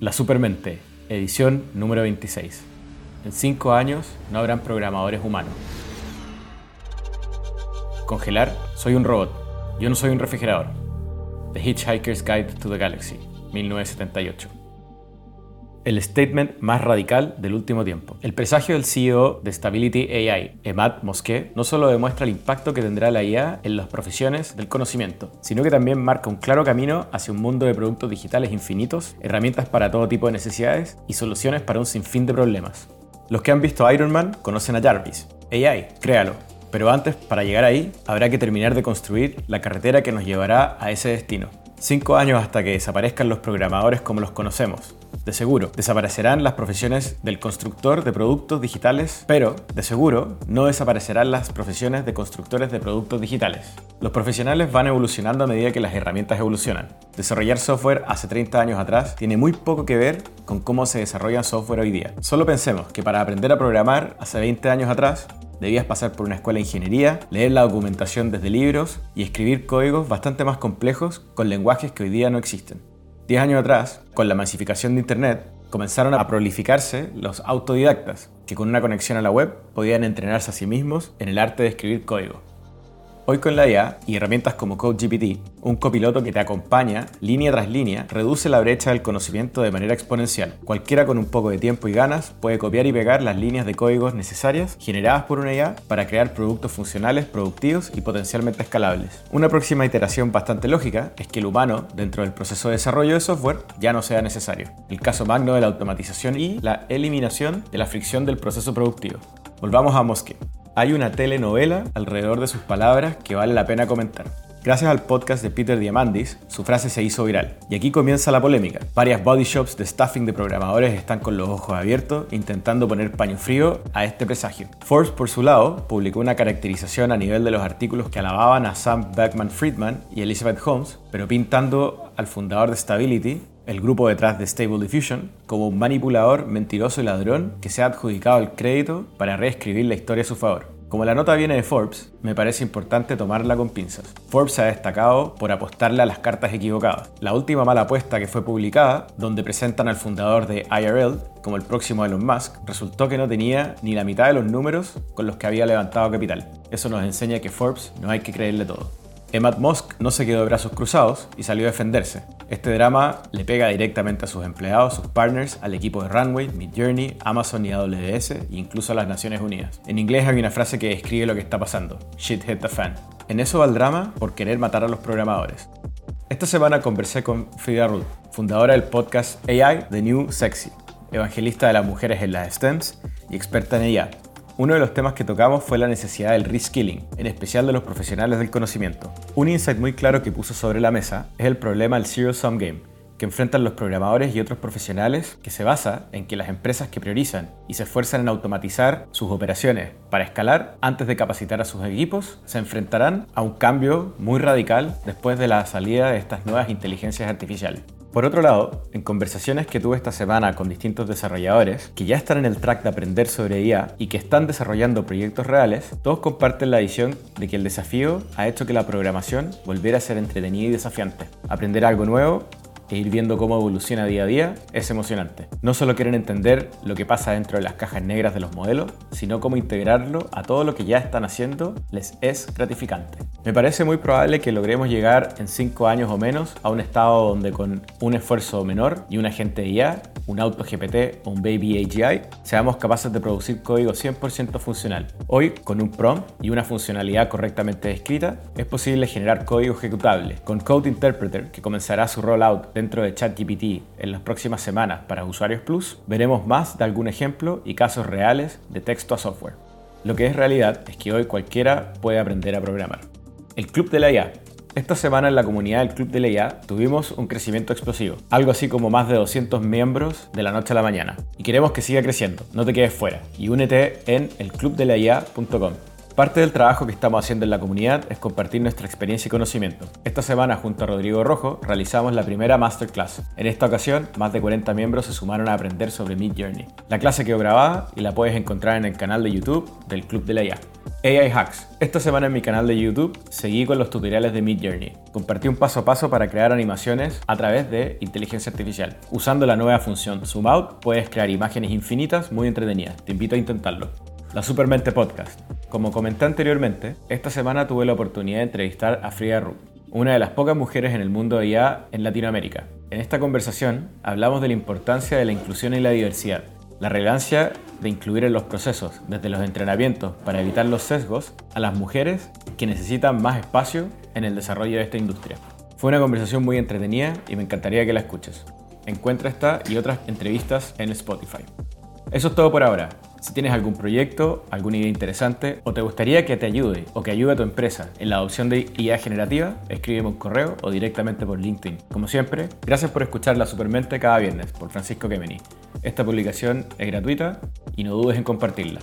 La Supermente, edición número 26. En 5 años no habrán programadores humanos. Congelar, soy un robot. Yo no soy un refrigerador. The Hitchhiker's Guide to the Galaxy, 1978 el statement más radical del último tiempo. El presagio del CEO de Stability AI, Emad Mosque, no solo demuestra el impacto que tendrá la IA en las profesiones del conocimiento, sino que también marca un claro camino hacia un mundo de productos digitales infinitos, herramientas para todo tipo de necesidades y soluciones para un sinfín de problemas. Los que han visto Iron Man conocen a Jarvis. AI, créalo. Pero antes, para llegar ahí, habrá que terminar de construir la carretera que nos llevará a ese destino. Cinco años hasta que desaparezcan los programadores como los conocemos, de seguro, desaparecerán las profesiones del constructor de productos digitales, pero, de seguro, no desaparecerán las profesiones de constructores de productos digitales. Los profesionales van evolucionando a medida que las herramientas evolucionan. Desarrollar software hace 30 años atrás tiene muy poco que ver con cómo se desarrolla software hoy día. Solo pensemos que para aprender a programar hace 20 años atrás, debías pasar por una escuela de ingeniería, leer la documentación desde libros y escribir códigos bastante más complejos con lenguajes que hoy día no existen. Diez años atrás, con la masificación de Internet, comenzaron a prolificarse los autodidactas, que con una conexión a la web podían entrenarse a sí mismos en el arte de escribir código. Hoy con la IA y herramientas como CodeGPT, un copiloto que te acompaña línea tras línea reduce la brecha del conocimiento de manera exponencial. Cualquiera con un poco de tiempo y ganas puede copiar y pegar las líneas de códigos necesarias generadas por una IA para crear productos funcionales, productivos y potencialmente escalables. Una próxima iteración bastante lógica es que el humano, dentro del proceso de desarrollo de software, ya no sea necesario. El caso magno de la automatización y la eliminación de la fricción del proceso productivo. Volvamos a Mosque hay una telenovela alrededor de sus palabras que vale la pena comentar. Gracias al podcast de Peter Diamandis, su frase se hizo viral. Y aquí comienza la polémica. Varias body shops de staffing de programadores están con los ojos abiertos intentando poner paño frío a este presagio. Forbes, por su lado, publicó una caracterización a nivel de los artículos que alababan a Sam Beckman Friedman y Elizabeth Holmes, pero pintando al fundador de Stability el grupo detrás de Stable Diffusion, como un manipulador, mentiroso y ladrón que se ha adjudicado el crédito para reescribir la historia a su favor. Como la nota viene de Forbes, me parece importante tomarla con pinzas. Forbes ha destacado por apostarle a las cartas equivocadas. La última mala apuesta que fue publicada, donde presentan al fundador de IRL como el próximo Elon Musk, resultó que no tenía ni la mitad de los números con los que había levantado capital. Eso nos enseña que Forbes no hay que creerle todo. Emad Musk no se quedó de brazos cruzados y salió a defenderse. Este drama le pega directamente a sus empleados, sus partners, al equipo de Runway, Midjourney, Amazon y AWS e incluso a las Naciones Unidas. En inglés hay una frase que describe lo que está pasando: Shit hit the fan. En eso va el drama por querer matar a los programadores. Esta semana conversé con Frida Ruth, fundadora del podcast AI The New Sexy, evangelista de las mujeres en las STEMs y experta en ella. Uno de los temas que tocamos fue la necesidad del reskilling, en especial de los profesionales del conocimiento. Un insight muy claro que puso sobre la mesa es el problema del Zero Sum Game, que enfrentan los programadores y otros profesionales, que se basa en que las empresas que priorizan y se esfuerzan en automatizar sus operaciones para escalar antes de capacitar a sus equipos, se enfrentarán a un cambio muy radical después de la salida de estas nuevas inteligencias artificiales. Por otro lado, en conversaciones que tuve esta semana con distintos desarrolladores que ya están en el track de aprender sobre IA y que están desarrollando proyectos reales, todos comparten la visión de que el desafío ha hecho que la programación volviera a ser entretenida y desafiante. Aprender algo nuevo e ir viendo cómo evoluciona día a día es emocionante. No solo quieren entender lo que pasa dentro de las cajas negras de los modelos, sino cómo integrarlo a todo lo que ya están haciendo les es gratificante. Me parece muy probable que logremos llegar en 5 años o menos a un estado donde con un esfuerzo menor y un agente IA, un auto GPT o un baby AGI, seamos capaces de producir código 100% funcional. Hoy, con un prompt y una funcionalidad correctamente descrita, es posible generar código ejecutable. Con Code Interpreter, que comenzará su rollout dentro de ChatGPT en las próximas semanas para usuarios Plus, veremos más de algún ejemplo y casos reales de texto a software. Lo que es realidad es que hoy cualquiera puede aprender a programar. El Club de la IA. Esta semana en la comunidad del Club de la IA tuvimos un crecimiento explosivo, algo así como más de 200 miembros de la noche a la mañana. Y queremos que siga creciendo, no te quedes fuera y únete en elclubdelaia.com. Parte del trabajo que estamos haciendo en la comunidad es compartir nuestra experiencia y conocimiento. Esta semana, junto a Rodrigo Rojo, realizamos la primera masterclass. En esta ocasión, más de 40 miembros se sumaron a aprender sobre Mid Journey. La clase quedó grabada y la puedes encontrar en el canal de YouTube del Club de la IA. AI Hacks. Esta semana en mi canal de YouTube seguí con los tutoriales de Mid Journey. Compartí un paso a paso para crear animaciones a través de inteligencia artificial. Usando la nueva función Zoom Out puedes crear imágenes infinitas muy entretenidas. Te invito a intentarlo. La Supermente Podcast. Como comenté anteriormente, esta semana tuve la oportunidad de entrevistar a Frida Rupp, una de las pocas mujeres en el mundo de IA en Latinoamérica. En esta conversación hablamos de la importancia de la inclusión y la diversidad, la relevancia de incluir en los procesos, desde los entrenamientos para evitar los sesgos, a las mujeres que necesitan más espacio en el desarrollo de esta industria. Fue una conversación muy entretenida y me encantaría que la escuches. Encuentra esta y otras entrevistas en Spotify. Eso es todo por ahora. Si tienes algún proyecto, alguna idea interesante o te gustaría que te ayude o que ayude a tu empresa en la adopción de IA generativa, escríbeme un correo o directamente por LinkedIn. Como siempre, gracias por escuchar La Supermente cada viernes por Francisco Kemeny. Esta publicación es gratuita y no dudes en compartirla.